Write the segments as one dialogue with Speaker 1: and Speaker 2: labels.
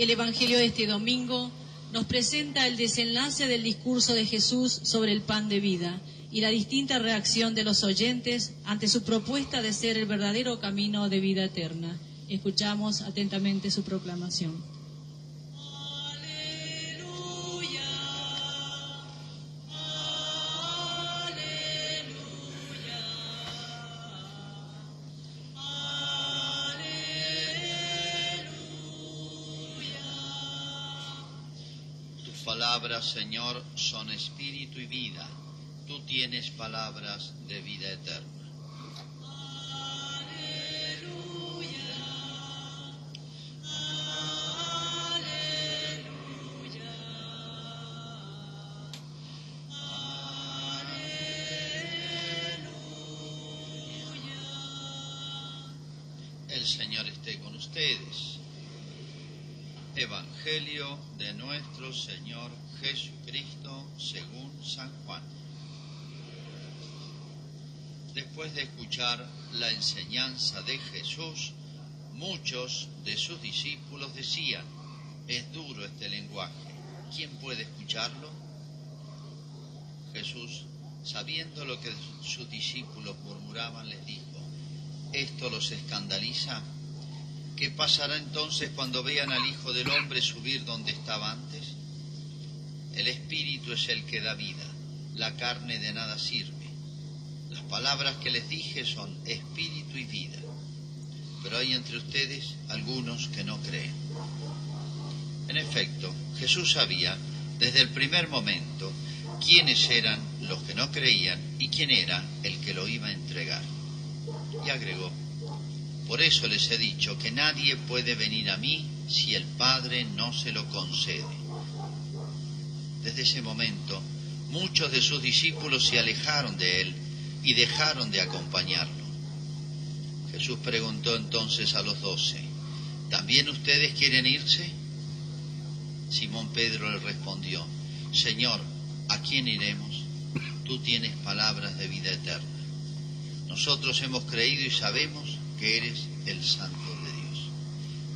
Speaker 1: El Evangelio de este domingo nos presenta el desenlace del discurso de Jesús sobre el pan de vida y la distinta reacción de los oyentes ante su propuesta de ser el verdadero camino de vida eterna. Escuchamos atentamente su proclamación.
Speaker 2: Señor, son espíritu y vida. Tú tienes palabras de vida eterna. Evangelio de nuestro Señor Jesucristo según San Juan. Después de escuchar la enseñanza de Jesús, muchos de sus discípulos decían, es duro este lenguaje, ¿quién puede escucharlo? Jesús, sabiendo lo que sus discípulos murmuraban, les dijo, ¿esto los escandaliza? ¿Qué pasará entonces cuando vean al Hijo del Hombre subir donde estaba antes? El Espíritu es el que da vida, la carne de nada sirve. Las palabras que les dije son Espíritu y vida, pero hay entre ustedes algunos que no creen. En efecto, Jesús sabía desde el primer momento quiénes eran los que no creían y quién era el que lo iba a entregar. Y agregó, por eso les he dicho que nadie puede venir a mí si el Padre no se lo concede. Desde ese momento, muchos de sus discípulos se alejaron de él y dejaron de acompañarlo. Jesús preguntó entonces a los doce, ¿también ustedes quieren irse? Simón Pedro le respondió, Señor, ¿a quién iremos? Tú tienes palabras de vida eterna. Nosotros hemos creído y sabemos que eres el Santo de Dios.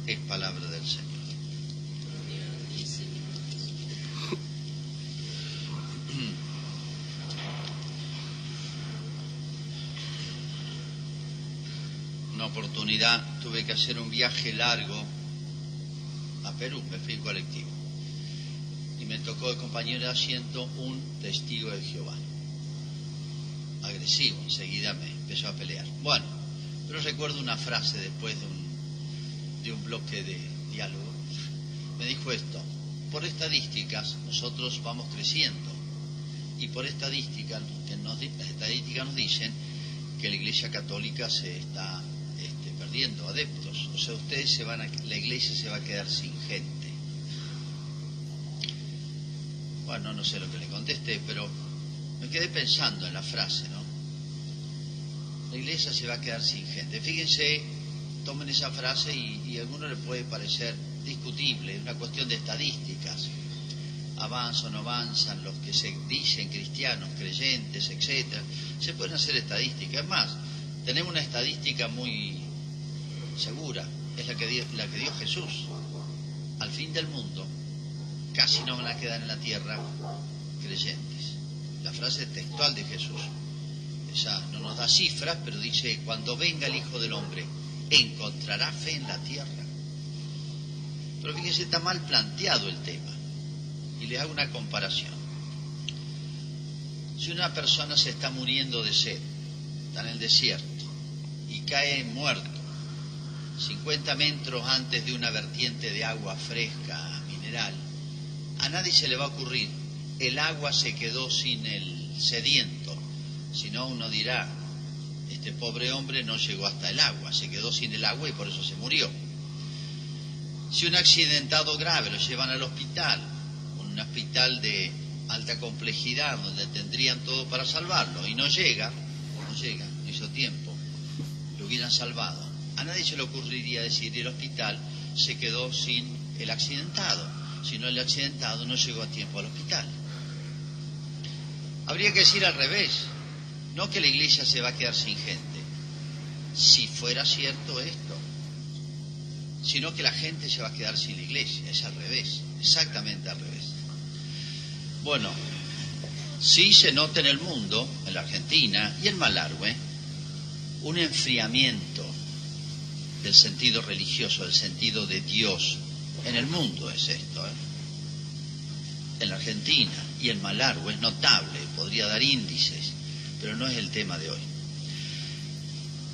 Speaker 2: Es palabra del Señor. Una oportunidad tuve que hacer un viaje largo a Perú, me fui colectivo. Y me tocó el compañero de asiento un testigo de Jehová. Agresivo, enseguida me empezó a pelear. Bueno, pero recuerdo una frase después de un, bloque de diálogo. Me dijo esto, por estadísticas nosotros vamos creciendo y por estadísticas, las estadísticas nos dicen que la Iglesia Católica se está este, perdiendo adeptos. O sea, ustedes se van a, la Iglesia se va a quedar sin gente. Bueno, no sé lo que le contesté, pero me quedé pensando en la frase, ¿no? La iglesia se va a quedar sin gente. Fíjense, tomen esa frase y, a alguno le puede parecer discutible, es una cuestión de estadísticas. Avanzan o no avanzan los que se dicen cristianos, creyentes, etcétera. Se pueden hacer estadísticas. Es más, tenemos una estadística muy segura, es la que, dio, la que dio Jesús. Al fin del mundo, casi no van a quedar en la tierra creyentes. La frase textual de Jesús no nos da cifras, pero dice, cuando venga el Hijo del Hombre, encontrará fe en la tierra. Pero fíjense, está mal planteado el tema. Y le hago una comparación. Si una persona se está muriendo de sed, está en el desierto, y cae muerto, 50 metros antes de una vertiente de agua fresca, mineral, a nadie se le va a ocurrir, el agua se quedó sin el sediento si no, uno dirá, este pobre hombre no llegó hasta el agua, se quedó sin el agua y por eso se murió. Si un accidentado grave lo llevan al hospital, un hospital de alta complejidad donde tendrían todo para salvarlo y no llega, no llega, no hizo tiempo, lo hubieran salvado. A nadie se le ocurriría decir el hospital se quedó sin el accidentado, si no el accidentado no llegó a tiempo al hospital. Habría que decir al revés, no que la iglesia se va a quedar sin gente. Si fuera cierto esto, sino que la gente se va a quedar sin la iglesia. Es al revés, exactamente al revés. Bueno, sí se nota en el mundo, en la Argentina y en Malargüe, un enfriamiento del sentido religioso, del sentido de Dios. En el mundo es esto. ¿eh? En la Argentina y en Malargüe es notable, podría dar índices, pero no es el tema de hoy.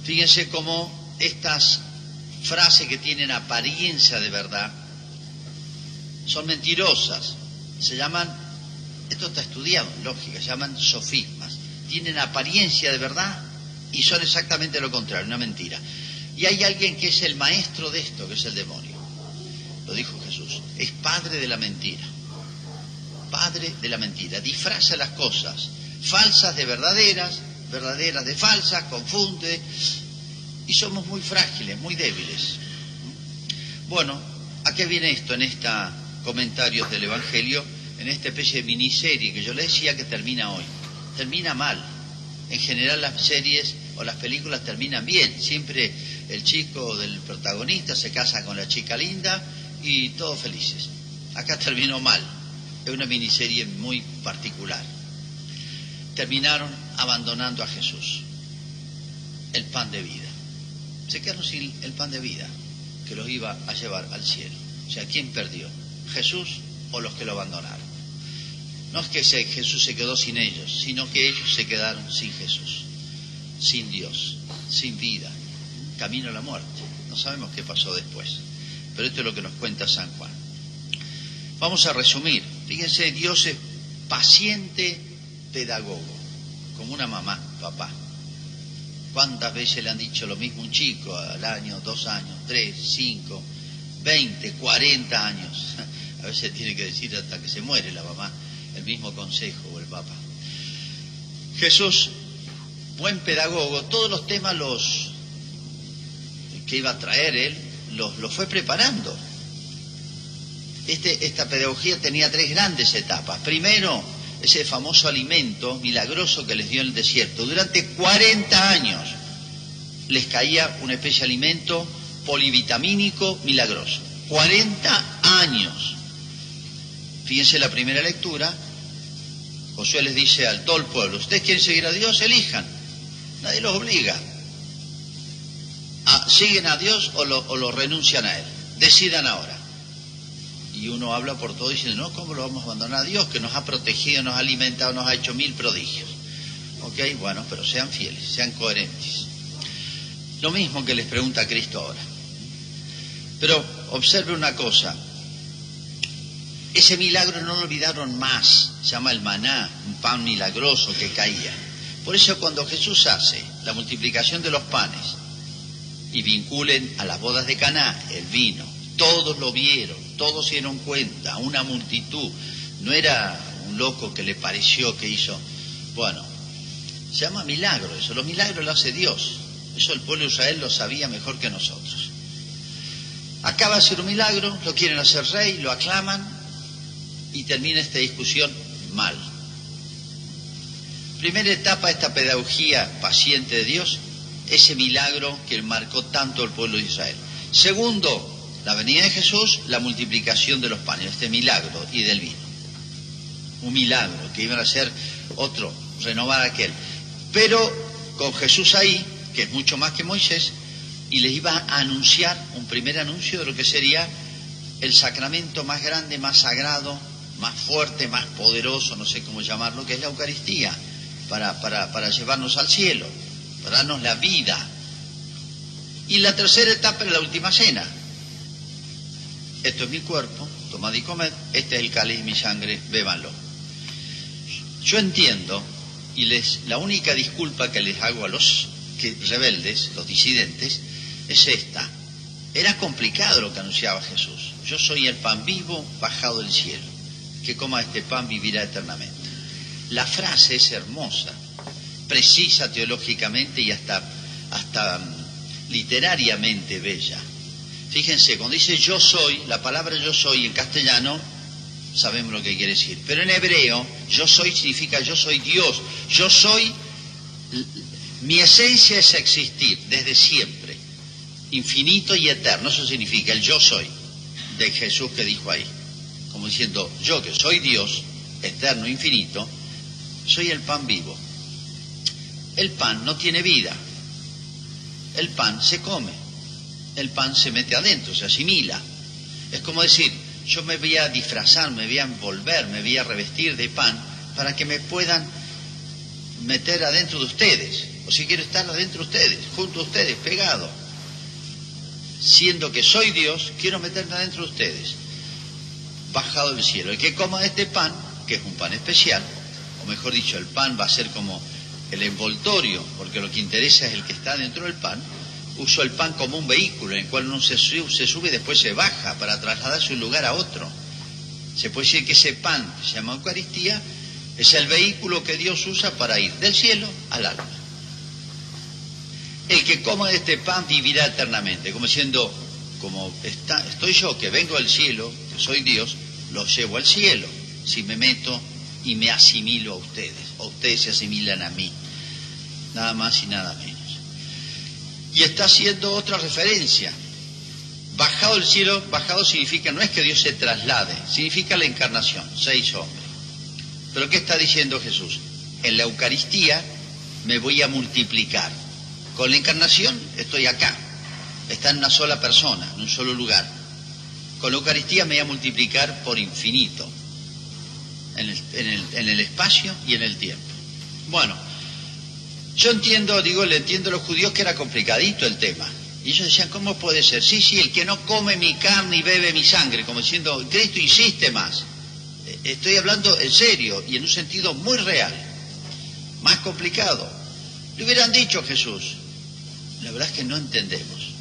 Speaker 2: Fíjense cómo estas frases que tienen apariencia de verdad son mentirosas. Se llaman, esto está estudiado en lógica, se llaman sofismas. Tienen apariencia de verdad y son exactamente lo contrario, una mentira. Y hay alguien que es el maestro de esto, que es el demonio. Lo dijo Jesús. Es padre de la mentira. Padre de la mentira. Disfraza las cosas. Falsas de verdaderas, verdaderas de falsas, confunde. Y somos muy frágiles, muy débiles. Bueno, ¿a qué viene esto en esta comentarios del Evangelio? En esta especie de miniserie que yo le decía que termina hoy. Termina mal. En general las series o las películas terminan bien. Siempre el chico del protagonista se casa con la chica linda y todos felices. Acá terminó mal, es una miniserie muy particular. Terminaron abandonando a Jesús, el pan de vida. Se quedaron sin el pan de vida que los iba a llevar al cielo. O sea, ¿quién perdió? ¿Jesús o los que lo abandonaron? No es que Jesús se quedó sin ellos, sino que ellos se quedaron sin Jesús, sin Dios, sin vida, camino a la muerte. No sabemos qué pasó después, pero esto es lo que nos cuenta San Juan. Vamos a resumir. Fíjense, Dios es paciente pedagogo, como una mamá, papá. ¿Cuántas veces le han dicho lo mismo un chico al año, dos años, tres, cinco, veinte, cuarenta años? A veces tiene que decir hasta que se muere la mamá el mismo consejo o el papá. Jesús, buen pedagogo, todos los temas los, que iba a traer él, lo, fue preparando. Este, esta pedagogía tenía tres grandes etapas. Primero, ese famoso alimento milagroso que les dio en el desierto. Durante 40 años les caía una especie de alimento polivitamínico milagroso. 40 años. Fíjense la primera lectura. Josué les dice al todo el pueblo, ustedes quieren seguir a Dios, elijan. Nadie los obliga siguen a Dios o lo, renuncian a Él. Decidan ahora. Y uno habla por todo dice, no, ¿cómo lo vamos a abandonar a Dios que nos ha protegido, nos ha alimentado, nos ha hecho mil prodigios? Ok, bueno, pero sean fieles, sean coherentes. Lo mismo que les pregunta Cristo ahora. Pero observe una cosa, ese milagro no lo olvidaron más, se llama el maná, un pan milagroso que caía. Por eso cuando Jesús hace la multiplicación de los panes, y vinculen a las bodas de Caná el vino. Todos lo vieron, todos se dieron cuenta, una multitud. No era un loco que le pareció que hizo. Bueno, se llama milagro eso. Los milagros lo hace Dios. Eso el pueblo de Israel lo sabía mejor que nosotros. Acaba de ser un milagro, lo quieren hacer rey, lo aclaman y termina esta discusión mal. Primera etapa de esta pedagogía paciente de Dios ese milagro que marcó tanto el pueblo de Israel. Segundo, la venida de Jesús, la multiplicación de los panes, este milagro y del vino. Un milagro que iban a ser otro, renovar aquel. Pero con Jesús ahí, que es mucho más que Moisés, y les iba a anunciar un primer anuncio de lo que sería el sacramento más grande, más sagrado, más fuerte, más poderoso, no sé cómo llamarlo, que es la Eucaristía, para, llevarnos al cielo para darnos la vida. Y la tercera etapa es la última cena. Esto es mi cuerpo, tomad y comed, este es el cáliz y mi sangre, bébanlo. Yo entiendo, y les, la única disculpa que les hago a los que, rebeldes, los disidentes, es esta. Era complicado lo que anunciaba Jesús. Yo soy el pan vivo bajado del cielo. Que coma este pan vivirá eternamente. La frase es hermosa, precisa teológicamente y hasta, hasta mm, literariamente bella. Fíjense, cuando dice yo soy, la palabra yo soy en castellano, sabemos lo que quiere decir. Pero en hebreo, yo soy significa yo soy Dios. Yo soy, mi esencia es existir desde siempre. infinito y eterno. Eso significa el yo soy de Jesús que dijo ahí. Como diciendo, yo que soy Dios, eterno, infinito, soy el pan vivo. El pan no tiene vida. El pan se come. El pan se mete adentro, se asimila. Es como decir, yo me voy a disfrazar, me voy a envolver, me voy a revestir de pan para que me puedan meter adentro de ustedes. O si quiero estar adentro de ustedes, junto a ustedes, pegado. Siendo que soy Dios, quiero meterme adentro de ustedes. Bajado del cielo. El que coma este pan, que es un pan especial, o mejor dicho, el pan va a ser como el envoltorio, porque lo que interesa es el que está dentro del pan, uso el pan como un vehículo en el cual uno se sube, se sube y después se baja para trasladarse de un lugar a otro. Se puede decir que ese pan, que se llama Eucaristía, es el vehículo que Dios usa para ir del cielo al alma. El que coma de este pan vivirá eternamente, como diciendo, como está, estoy yo que vengo del cielo, que soy Dios, lo llevo al cielo si me meto y me asimilo a ustedes, o ustedes se asimilan a mí, nada más y nada menos. Y está haciendo otra referencia. Bajado del cielo, bajado significa, no es que Dios se traslade, significa la encarnación, seis hombres. Pero ¿qué está diciendo Jesús? En la Eucaristía me voy a multiplicar. Con la encarnación estoy acá, está en una sola persona, en un solo lugar. Con la Eucaristía me voy a multiplicar por infinito, el, en el, en el espacio y en el tiempo. Bueno, yo entiendo, digo, le entiendo a los judíos que era complicadito el tema. Y ellos decían, ¿cómo puede ser? Sí, sí, el que no come mi carne y bebe mi sangre, como diciendo, Cristo insiste más. Eh, estoy hablando en serio y en un sentido muy real, más complicado. Le hubieran dicho a Jesús, la verdad es que no entendemos.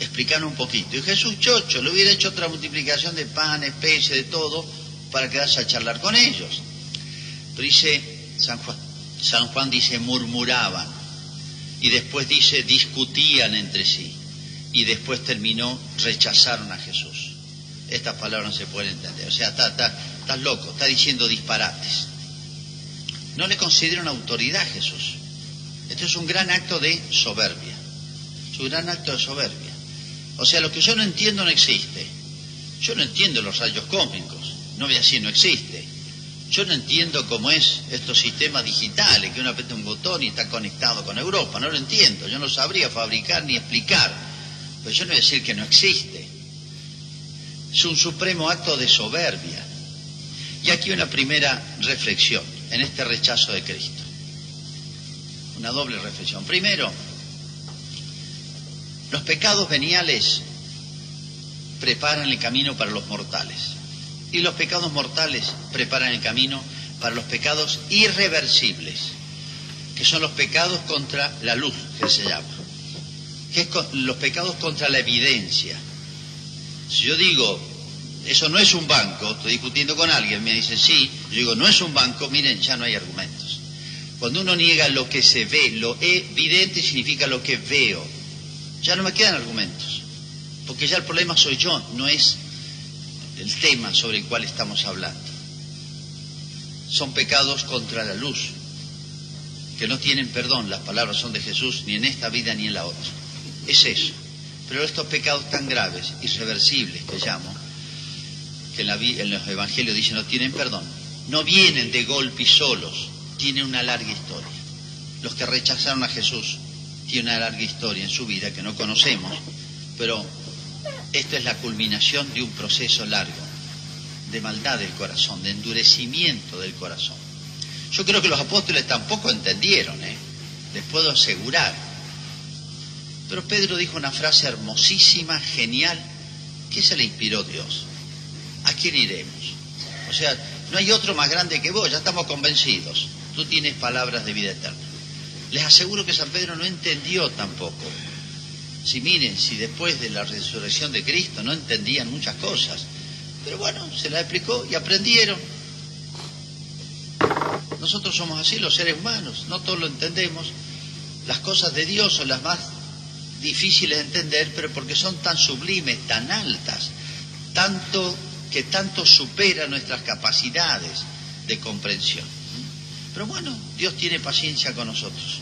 Speaker 2: Explicaron un poquito. Y Jesús chocho, le hubiera hecho otra multiplicación de pan, especie, de todo, para quedarse a charlar con ellos. Pero dice San Juan, San Juan dice murmuraban y después dice discutían entre sí y después terminó rechazaron a Jesús. Estas palabras no se pueden entender. O sea, estás loco, está diciendo disparates. No le consideran autoridad a Jesús. Esto es un gran acto de soberbia. Es un gran acto de soberbia. O sea, lo que yo no entiendo no existe. Yo no entiendo los rayos cósmicos. No voy a no existe. Yo no entiendo cómo es estos sistemas digitales, que uno aprieta un botón y está conectado con Europa, no lo entiendo, yo no sabría fabricar ni explicar, pero yo no voy a decir que no existe. Es un supremo acto de soberbia. Y aquí una primera reflexión en este rechazo de Cristo. Una doble reflexión. Primero, los pecados veniales preparan el camino para los mortales y los pecados mortales preparan el camino para los pecados irreversibles, que son los pecados contra la luz, que se llama, que es los pecados contra la evidencia. Si yo digo, eso no es un banco, estoy discutiendo con alguien, me dice, sí, yo digo, no es un banco, miren, ya no hay argumentos. Cuando uno niega lo que se ve, lo evidente significa lo que veo, ya no me quedan argumentos, porque ya el problema soy yo, no es el tema sobre el cual estamos hablando. Son pecados contra la luz, que no tienen perdón, las palabras son de Jesús, ni en esta vida ni en la otra. Es eso. Pero estos pecados tan graves, irreversibles que llamo, que en, la, en los evangelios dicen no tienen perdón, no vienen de golpe y solos, tienen una larga historia. Los que rechazaron a Jesús tienen una larga historia en su vida que no conocemos, pero esta es la culminación de un proceso largo de maldad del corazón, de endurecimiento del corazón. Yo creo que los apóstoles tampoco entendieron, ¿eh? les puedo asegurar. Pero Pedro dijo una frase hermosísima, genial, que se le inspiró Dios. ¿A quién iremos? O sea, no hay otro más grande que vos, ya estamos convencidos. Tú tienes palabras de vida eterna. Les aseguro que San Pedro no entendió tampoco si miren, si después de la resurrección de Cristo no entendían muchas cosas, pero bueno, se las explicó y aprendieron. Nosotros somos así, los seres humanos, no todos lo entendemos. Las cosas de Dios son las más difíciles de entender, pero porque son tan sublimes, tan altas, tanto que tanto supera nuestras capacidades de comprensión. Pero bueno, Dios tiene paciencia con nosotros.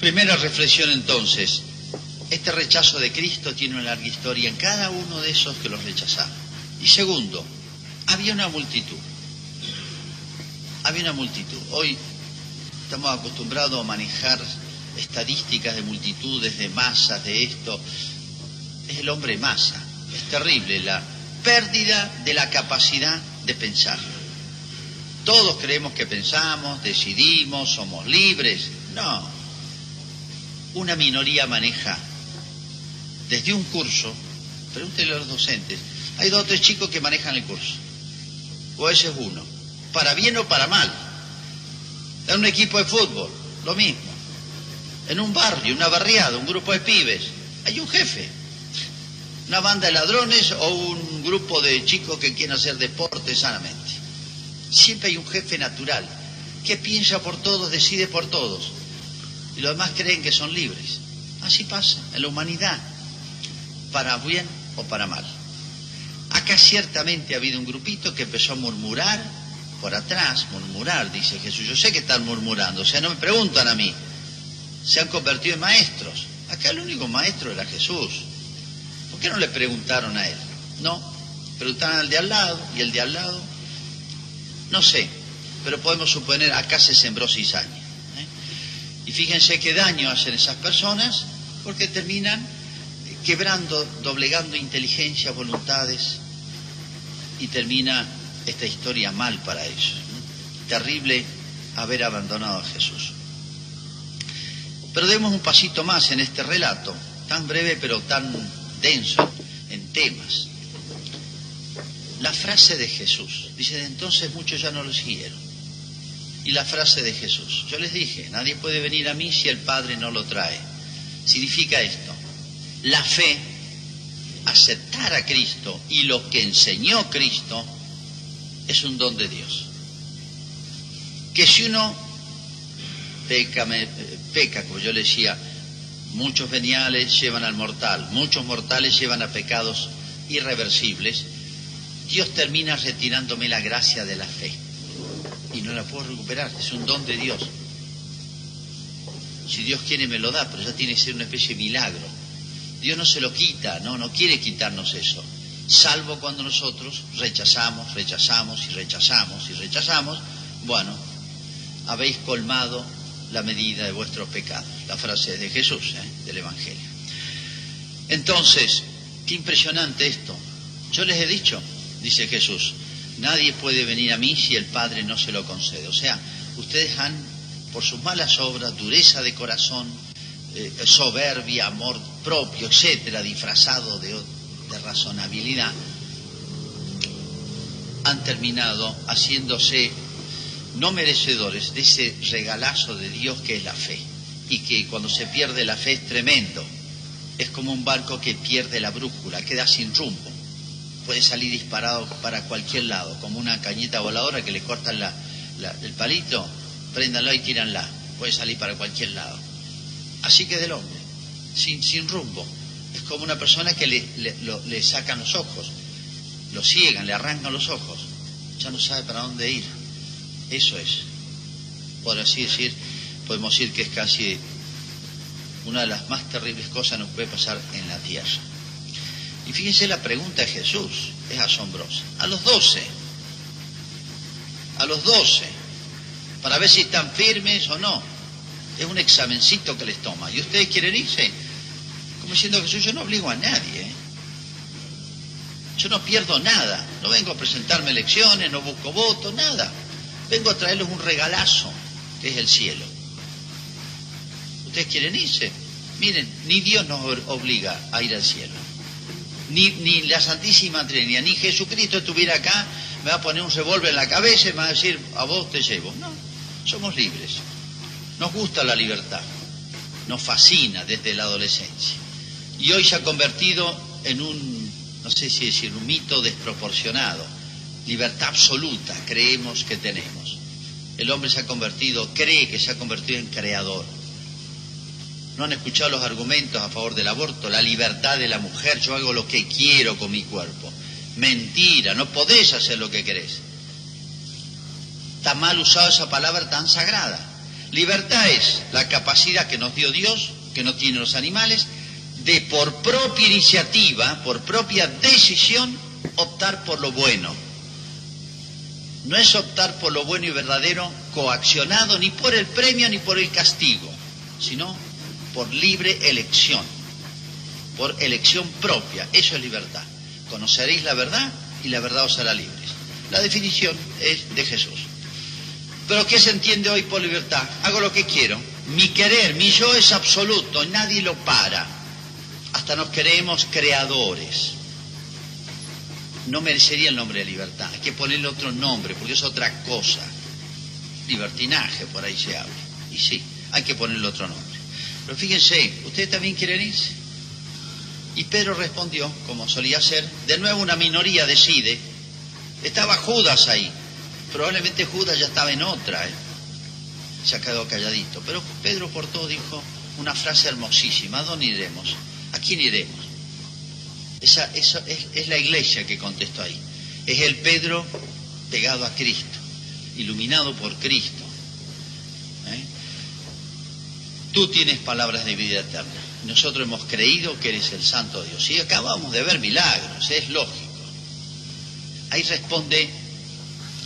Speaker 2: Primera reflexión entonces, Este rechazo de Cristo tiene una larga historia en cada uno de esos que los rechazaron. Y segundo, había una multitud. Había una multitud. Hoy estamos acostumbrados a manejar estadísticas de multitudes, de masas, de esto. Es el hombre masa. Es terrible la pérdida de la capacidad de pensar. Todos creemos que pensamos, decidimos, somos libres. No. Una minoría maneja desde un curso, pregúntele a los docentes, hay dos o tres chicos que manejan el curso, o ese es uno, para bien o para mal. En un equipo de fútbol, lo mismo. En un barrio, una barriada, un grupo de pibes, hay un jefe. Una banda de ladrones o un grupo de chicos que quieren hacer deporte sanamente. Siempre hay un jefe natural que piensa por todos, decide por todos. Y los demás creen que son libres. Así pasa en la humanidad, para bien o para mal. Acá ciertamente ha habido un grupito que empezó a murmurar por atrás, murmurar, dice Jesús. Yo sé que están murmurando, o sea, no me preguntan a mí. Se han convertido en maestros. Acá el único maestro era Jesús. ¿Por qué no le preguntaron a él? No, preguntaron al de al lado y el de al lado. No sé, pero podemos suponer acá se sembró cizaña. ¿eh? Y fíjense qué daño hacen esas personas porque terminan quebrando, doblegando inteligencia, voluntades, y termina esta historia mal para ellos. Terrible haber abandonado a Jesús. Pero demos un pasito más en este relato, tan breve pero tan denso en temas. La frase de Jesús, dice, entonces muchos ya no lo siguieron. Y la frase de Jesús, yo les dije, nadie puede venir a mí si el Padre no lo trae. Significa esto, la fe, aceptar a Cristo y lo que enseñó Cristo es un don de Dios. Que si uno peca, como yo le decía, muchos veniales llevan al mortal, muchos mortales llevan a pecados irreversibles, Dios termina retirándome la gracia de la fe y no la puedo recuperar, es un don de Dios. Si Dios quiere me lo da, pero ya tiene que ser una especie de milagro. Dios no se lo quita, no, no quiere quitarnos eso, salvo cuando nosotros rechazamos, rechazamos y rechazamos y rechazamos, bueno, habéis colmado la medida de vuestros pecados. La frase es de Jesús, ¿eh? del Evangelio. Entonces, qué impresionante esto. Yo les he dicho, dice Jesús, nadie puede venir a mí si el Padre no se lo concede. O sea, ustedes han, por sus malas obras, dureza de corazón, eh, soberbia, amor propio, etcétera, disfrazado de, de razonabilidad, han terminado haciéndose no merecedores de ese regalazo de Dios que es la fe. Y que cuando se pierde la fe es tremendo. Es como un barco que pierde la brújula, queda sin rumbo. Puede salir disparado para cualquier lado, como una cañita voladora que le cortan el palito, préndanlo y tíranla. Puede salir para cualquier lado. Así que del hombre, sin, sin rumbo. Es como una persona que le, le, sacan los ojos, lo ciegan, le arrancan los ojos, ya no sabe para dónde ir. Eso es. Por así decir, podemos decir que es casi una de las más terribles cosas que nos puede pasar en la tierra. Y fíjense la pregunta de Jesús, es asombrosa. A los doce, a los doce, para ver si están firmes o no es un examencito que les toma. ¿Y ustedes quieren irse? Como diciendo Jesús, yo no obligo a nadie. ¿eh? Yo no pierdo nada. No vengo a presentarme elecciones, no busco votos, nada. Vengo a traerles un regalazo, que es el cielo. ¿Ustedes quieren irse? Miren, ni Dios nos obliga a ir al cielo. Ni, ni la Santísima Trinidad, ni Jesucristo estuviera acá, me va a poner un revólver en la cabeza y me va a decir, a vos te llevo. No, somos libres. Nos gusta la libertad, nos fascina desde la adolescencia. Y hoy se ha convertido en un, no sé si decir, un mito desproporcionado. Libertad absoluta creemos que tenemos. El hombre se ha convertido, cree que se ha convertido en creador. No han escuchado los argumentos a favor del aborto, la libertad de la mujer, yo hago lo que quiero con mi cuerpo. Mentira, no podés hacer lo que querés. Está mal usada esa palabra tan sagrada. Libertad es la capacidad que nos dio Dios, que no tienen los animales, de por propia iniciativa, por propia decisión, optar por lo bueno. No es optar por lo bueno y verdadero coaccionado ni por el premio ni por el castigo, sino por libre elección, por elección propia. Eso es libertad. Conoceréis la verdad y la verdad os hará libres. La definición es de Jesús. Pero ¿qué se entiende hoy por libertad? Hago lo que quiero. Mi querer, mi yo es absoluto, nadie lo para. Hasta nos creemos creadores. No merecería el nombre de libertad. Hay que ponerle otro nombre, porque es otra cosa. Libertinaje, por ahí se habla. Y sí, hay que ponerle otro nombre. Pero fíjense, ¿ustedes también quieren irse? Y Pedro respondió, como solía ser, de nuevo una minoría decide. Estaba Judas ahí. Probablemente Judas ya estaba en otra. ¿eh? Se ha quedado calladito. Pero Pedro por todo dijo una frase hermosísima. ¿A dónde iremos? ¿A quién iremos? Esa, es, la iglesia que contestó ahí. Es el Pedro pegado a Cristo, iluminado por Cristo. ¿eh? Tú tienes palabras de vida eterna. Nosotros hemos creído que eres el Santo Dios. Y acabamos de ver milagros, es lógico. Ahí responde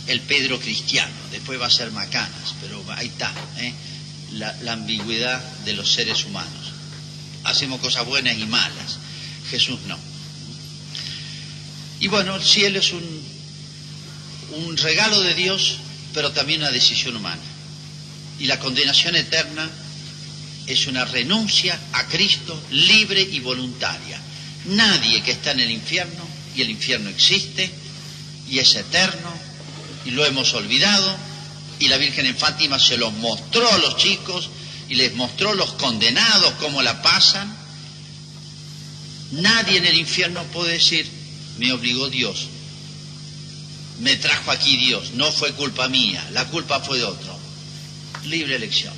Speaker 2: el Pedro cristiano, después va a ser Macanas, pero ahí está, ¿eh? la, ambigüedad de los seres humanos. Hacemos cosas buenas y malas, Jesús no. Y bueno, el cielo es un, un regalo de Dios, pero también una decisión humana. Y la condenación eterna es una renuncia a Cristo libre y voluntaria. Nadie que está en el infierno, y el infierno existe, y es eterno, y lo hemos olvidado, y la Virgen en Fátima se los mostró a los chicos, y les mostró los condenados cómo la pasan. Nadie en el infierno puede decir, me obligó Dios, me trajo aquí Dios, no fue culpa mía, la culpa fue de otro. Libre elección.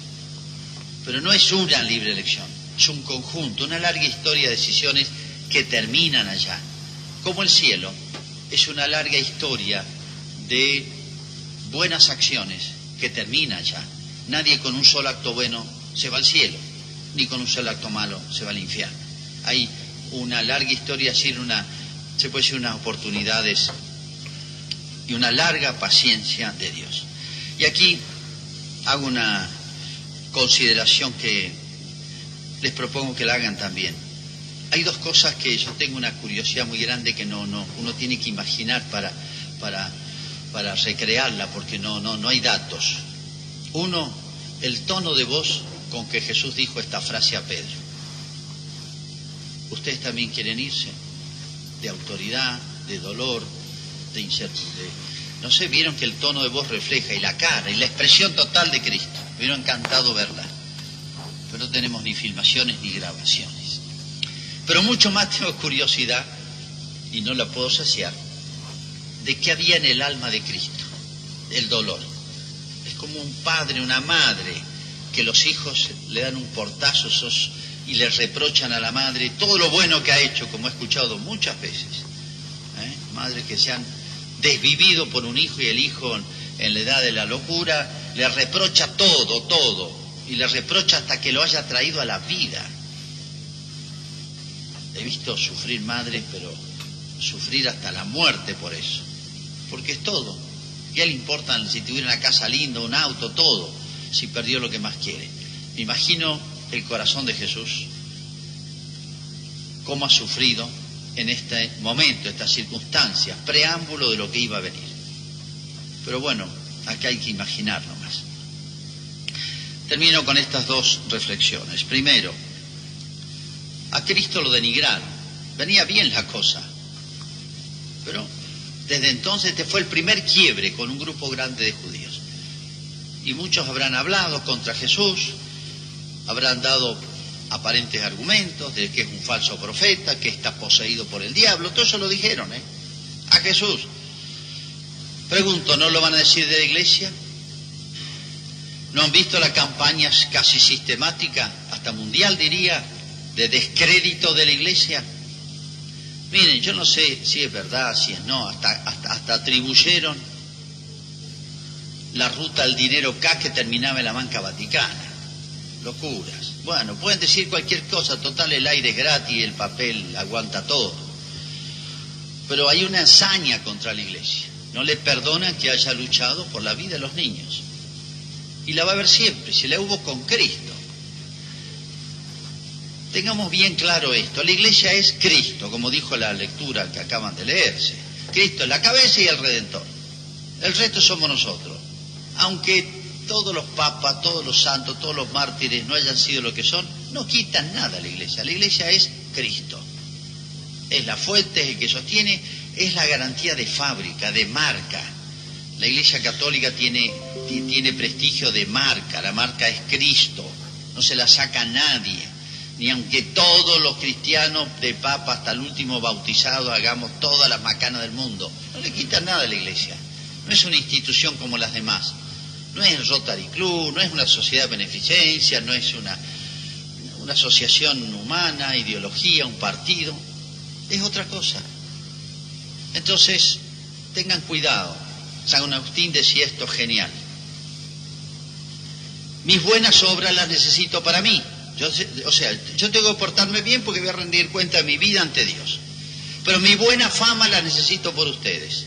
Speaker 2: Pero no es una libre elección, es un conjunto, una larga historia de decisiones que terminan allá. Como el cielo es una larga historia de buenas acciones que termina allá. Nadie con un solo acto bueno se va al cielo, ni con un solo acto malo se va al infierno. Hay una larga historia, sin una, se puede decir unas oportunidades y una larga paciencia de Dios. Y aquí hago una consideración que les propongo que la hagan también. Hay dos cosas que yo tengo una curiosidad muy grande que no, no, uno tiene que imaginar para, para, para recrearla, porque no, no, no hay datos. Uno, el tono de voz con que Jesús dijo esta frase a Pedro. Ustedes también quieren irse de autoridad, de dolor, de incertidumbre. No sé, vieron que el tono de voz refleja y la cara y la expresión total de Cristo. Me hubiera encantado verla. Pero no tenemos ni filmaciones ni grabaciones. Pero mucho más tengo curiosidad, y no la puedo saciar, de qué había en el alma de Cristo, el dolor. Es como un padre, una madre, que los hijos le dan un portazo y le reprochan a la madre todo lo bueno que ha hecho, como he escuchado muchas veces. ¿Eh? Madres que se han desvivido por un hijo y el hijo en la edad de la locura le reprocha todo, todo, y le reprocha hasta que lo haya traído a la vida. He visto sufrir madres, pero sufrir hasta la muerte por eso, porque es todo. ¿Qué le importa si tuviera una casa linda, un auto, todo, si perdió lo que más quiere? Me imagino el corazón de Jesús, cómo ha sufrido en este momento, estas circunstancias, preámbulo de lo que iba a venir. Pero bueno, acá hay que imaginarlo más. Termino con estas dos reflexiones. Primero, a Cristo lo denigraron, venía bien la cosa, pero desde entonces este fue el primer quiebre con un grupo grande de judíos. Y muchos habrán hablado contra Jesús, habrán dado aparentes argumentos de que es un falso profeta, que está poseído por el diablo, todo eso lo dijeron, ¿eh? A Jesús. Pregunto, ¿no lo van a decir de la iglesia? ¿No han visto las campañas casi sistemáticas, hasta mundial diría, de descrédito de la iglesia? Miren, yo no sé si es verdad, si es no, hasta, hasta, atribuyeron la ruta al dinero K que terminaba en la banca vaticana. Locuras. Bueno, pueden decir cualquier cosa, total el aire es gratis, el papel aguanta todo. Pero hay una hazaña contra la iglesia. No le perdonan que haya luchado por la vida de los niños. Y la va a ver siempre, si la hubo con Cristo. Tengamos bien claro esto, la iglesia es Cristo, como dijo la lectura que acaban de leerse. Cristo es la cabeza y el redentor. El resto somos nosotros. Aunque todos los papas, todos los santos, todos los mártires no hayan sido lo que son, no quitan nada a la iglesia. La iglesia es Cristo. Es la fuente, es el que sostiene, es la garantía de fábrica, de marca. La iglesia católica tiene, tiene prestigio de marca, la marca es Cristo, no se la saca nadie ni aunque todos los cristianos de papa hasta el último bautizado hagamos todas las macanas del mundo. No le quita nada a la iglesia. No es una institución como las demás. No es Rotary Club, no es una sociedad de beneficencia, no es una, una asociación humana, ideología, un partido. Es otra cosa. Entonces, tengan cuidado. San Agustín decía esto genial. Mis buenas obras las necesito para mí o sea, yo tengo que portarme bien porque voy a rendir cuenta de mi vida ante Dios. Pero mi buena fama la necesito por ustedes.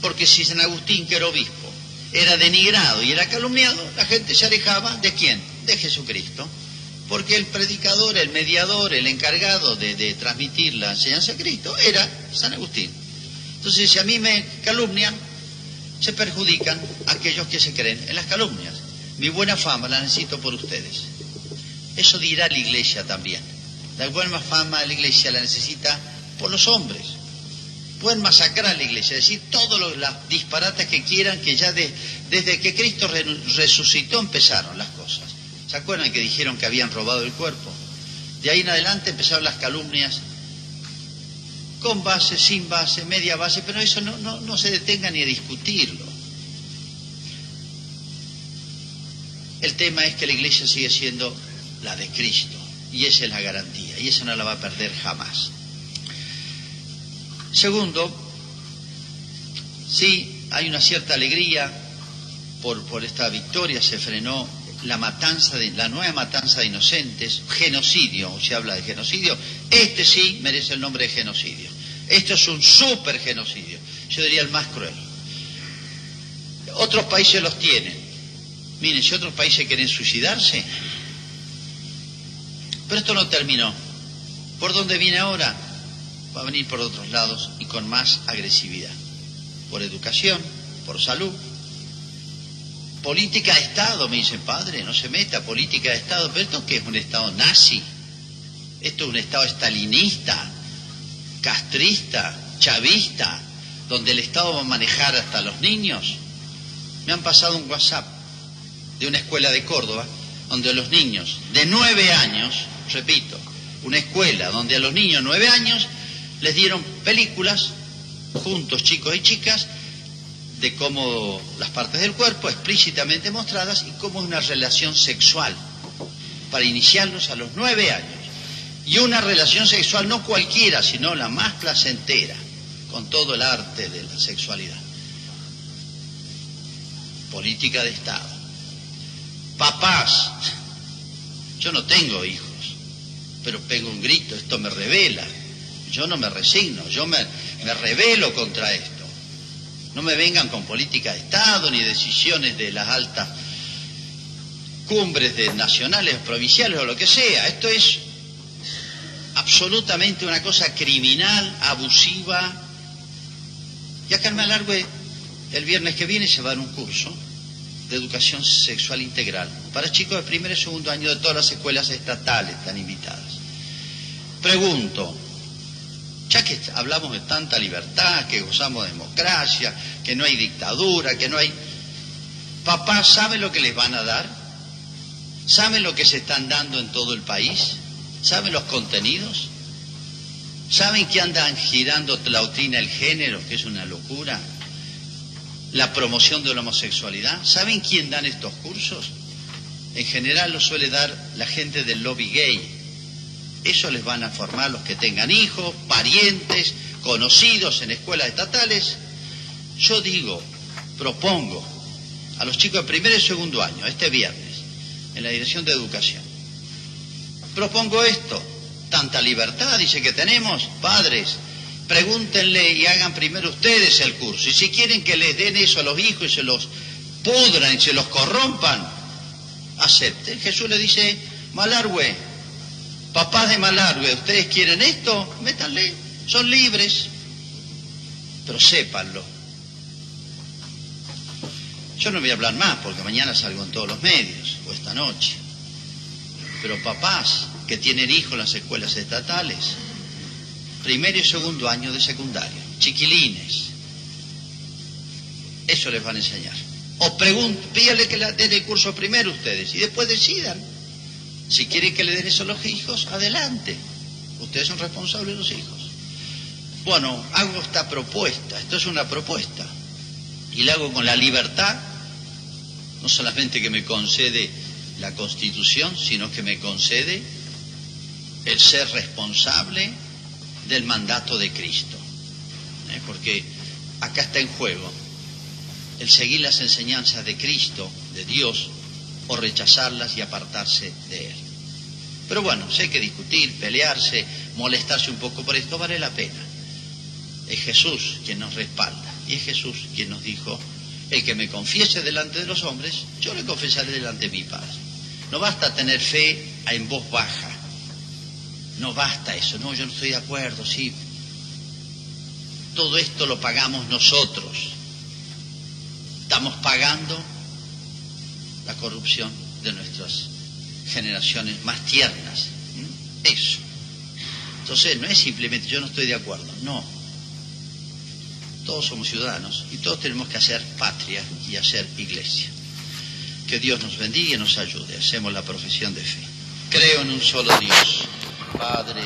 Speaker 2: Porque si San Agustín, que era obispo, era denigrado y era calumniado, la gente se alejaba de quién? De Jesucristo. Porque el predicador, el mediador, el encargado de, de transmitir la enseñanza de Cristo era San Agustín. Entonces, si a mí me calumnian, se perjudican aquellos que se creen en las calumnias. Mi buena fama la necesito por ustedes. Eso dirá la iglesia también. La buena fama de la iglesia la necesita por los hombres. Pueden masacrar a la iglesia, decir todos los disparates que quieran, que ya desde que Cristo resucitó empezaron las cosas. ¿Se acuerdan que dijeron que habían robado el cuerpo? De ahí en adelante empezaron las calumnias con base, sin base, media base, pero eso no, no, no se detenga ni a discutirlo. El tema es que la iglesia sigue siendo la de Cristo. Y esa es la garantía, y esa no la va a perder jamás. Segundo, sí, hay una cierta alegría por, por esta victoria, se frenó la matanza la nueva matanza de inocentes, genocidio, se habla de genocidio, este sí merece el nombre de genocidio. Esto es un super genocidio, yo diría el más cruel. Otros países los tienen. Miren, si otros países quieren suicidarse, pero esto no terminó. ¿Por dónde viene ahora? Va a venir por otros lados y con más agresividad. Por educación, por salud. Política de Estado, me dicen, padre, no se meta, política de Estado. Pero esto que es un Estado nazi. Esto es un Estado estalinista, castrista, chavista, donde el Estado va a manejar hasta los niños. Me han pasado un WhatsApp de una escuela de Córdoba, donde los niños de nueve años repito, una escuela donde a los niños nueve años les dieron películas, juntos chicos y chicas, de cómo las partes del cuerpo explícitamente mostradas y cómo es una relación sexual, para iniciarlos a los nueve años. Y una relación sexual no cualquiera, sino la más placentera, con todo el arte de la sexualidad. Política de Estado. Papás, yo no tengo hijos pero pego un grito, esto me revela. Yo no me resigno, yo me, me revelo contra esto. No me vengan con política de Estado ni decisiones de las altas cumbres de nacionales, provinciales o lo que sea. Esto es absolutamente una cosa criminal, abusiva. Y acá en Malargüe, el viernes que viene se va a dar un curso de educación sexual integral para chicos de primer y segundo año de todas las escuelas estatales están invitadas. Pregunto, ya que hablamos de tanta libertad, que gozamos de democracia, que no hay dictadura, que no hay... ¿Papá sabe lo que les van a dar? ¿Saben lo que se están dando en todo el país? ¿Saben los contenidos? ¿Saben que andan girando la doctrina del género, que es una locura? la promoción de la homosexualidad. ¿Saben quién dan estos cursos? En general lo suele dar la gente del lobby gay. Eso les van a formar los que tengan hijos, parientes, conocidos en escuelas estatales. Yo digo, propongo a los chicos de primer y segundo año, este viernes, en la Dirección de Educación, propongo esto. Tanta libertad, dice que tenemos, padres. Pregúntenle y hagan primero ustedes el curso. Y si quieren que les den eso a los hijos y se los pudran y se los corrompan, acepten. Jesús le dice, Malargüe, papás de Malargüe, ¿ustedes quieren esto? Métanle, son libres. Pero sépanlo. Yo no voy a hablar más porque mañana salgo en todos los medios o esta noche. Pero papás que tienen hijos en las escuelas estatales, primero y segundo año de secundaria, chiquilines, eso les van a enseñar. O pídale que le den el curso primero ustedes y después decidan. Si quieren que le den eso a los hijos, adelante. Ustedes son responsables de los hijos. Bueno, hago esta propuesta, esto es una propuesta, y la hago con la libertad, no solamente que me concede la Constitución, sino que me concede el ser responsable del mandato de Cristo. ¿eh? Porque acá está en juego el seguir las enseñanzas de Cristo, de Dios, o rechazarlas y apartarse de Él. Pero bueno, hay que discutir, pelearse, molestarse un poco por esto, vale la pena. Es Jesús quien nos respalda y es Jesús quien nos dijo, el que me confiese delante de los hombres, yo le confesaré delante de mi Padre. No basta tener fe en voz baja. No basta eso. No, yo no estoy de acuerdo, sí. Todo esto lo pagamos nosotros. Estamos pagando la corrupción de nuestras generaciones más tiernas. ¿Mm? Eso. Entonces, no es simplemente yo no estoy de acuerdo. No. Todos somos ciudadanos y todos tenemos que hacer patria y hacer iglesia. Que Dios nos bendiga y nos ayude. Hacemos la profesión de fe. Creo en un solo Dios, Padre.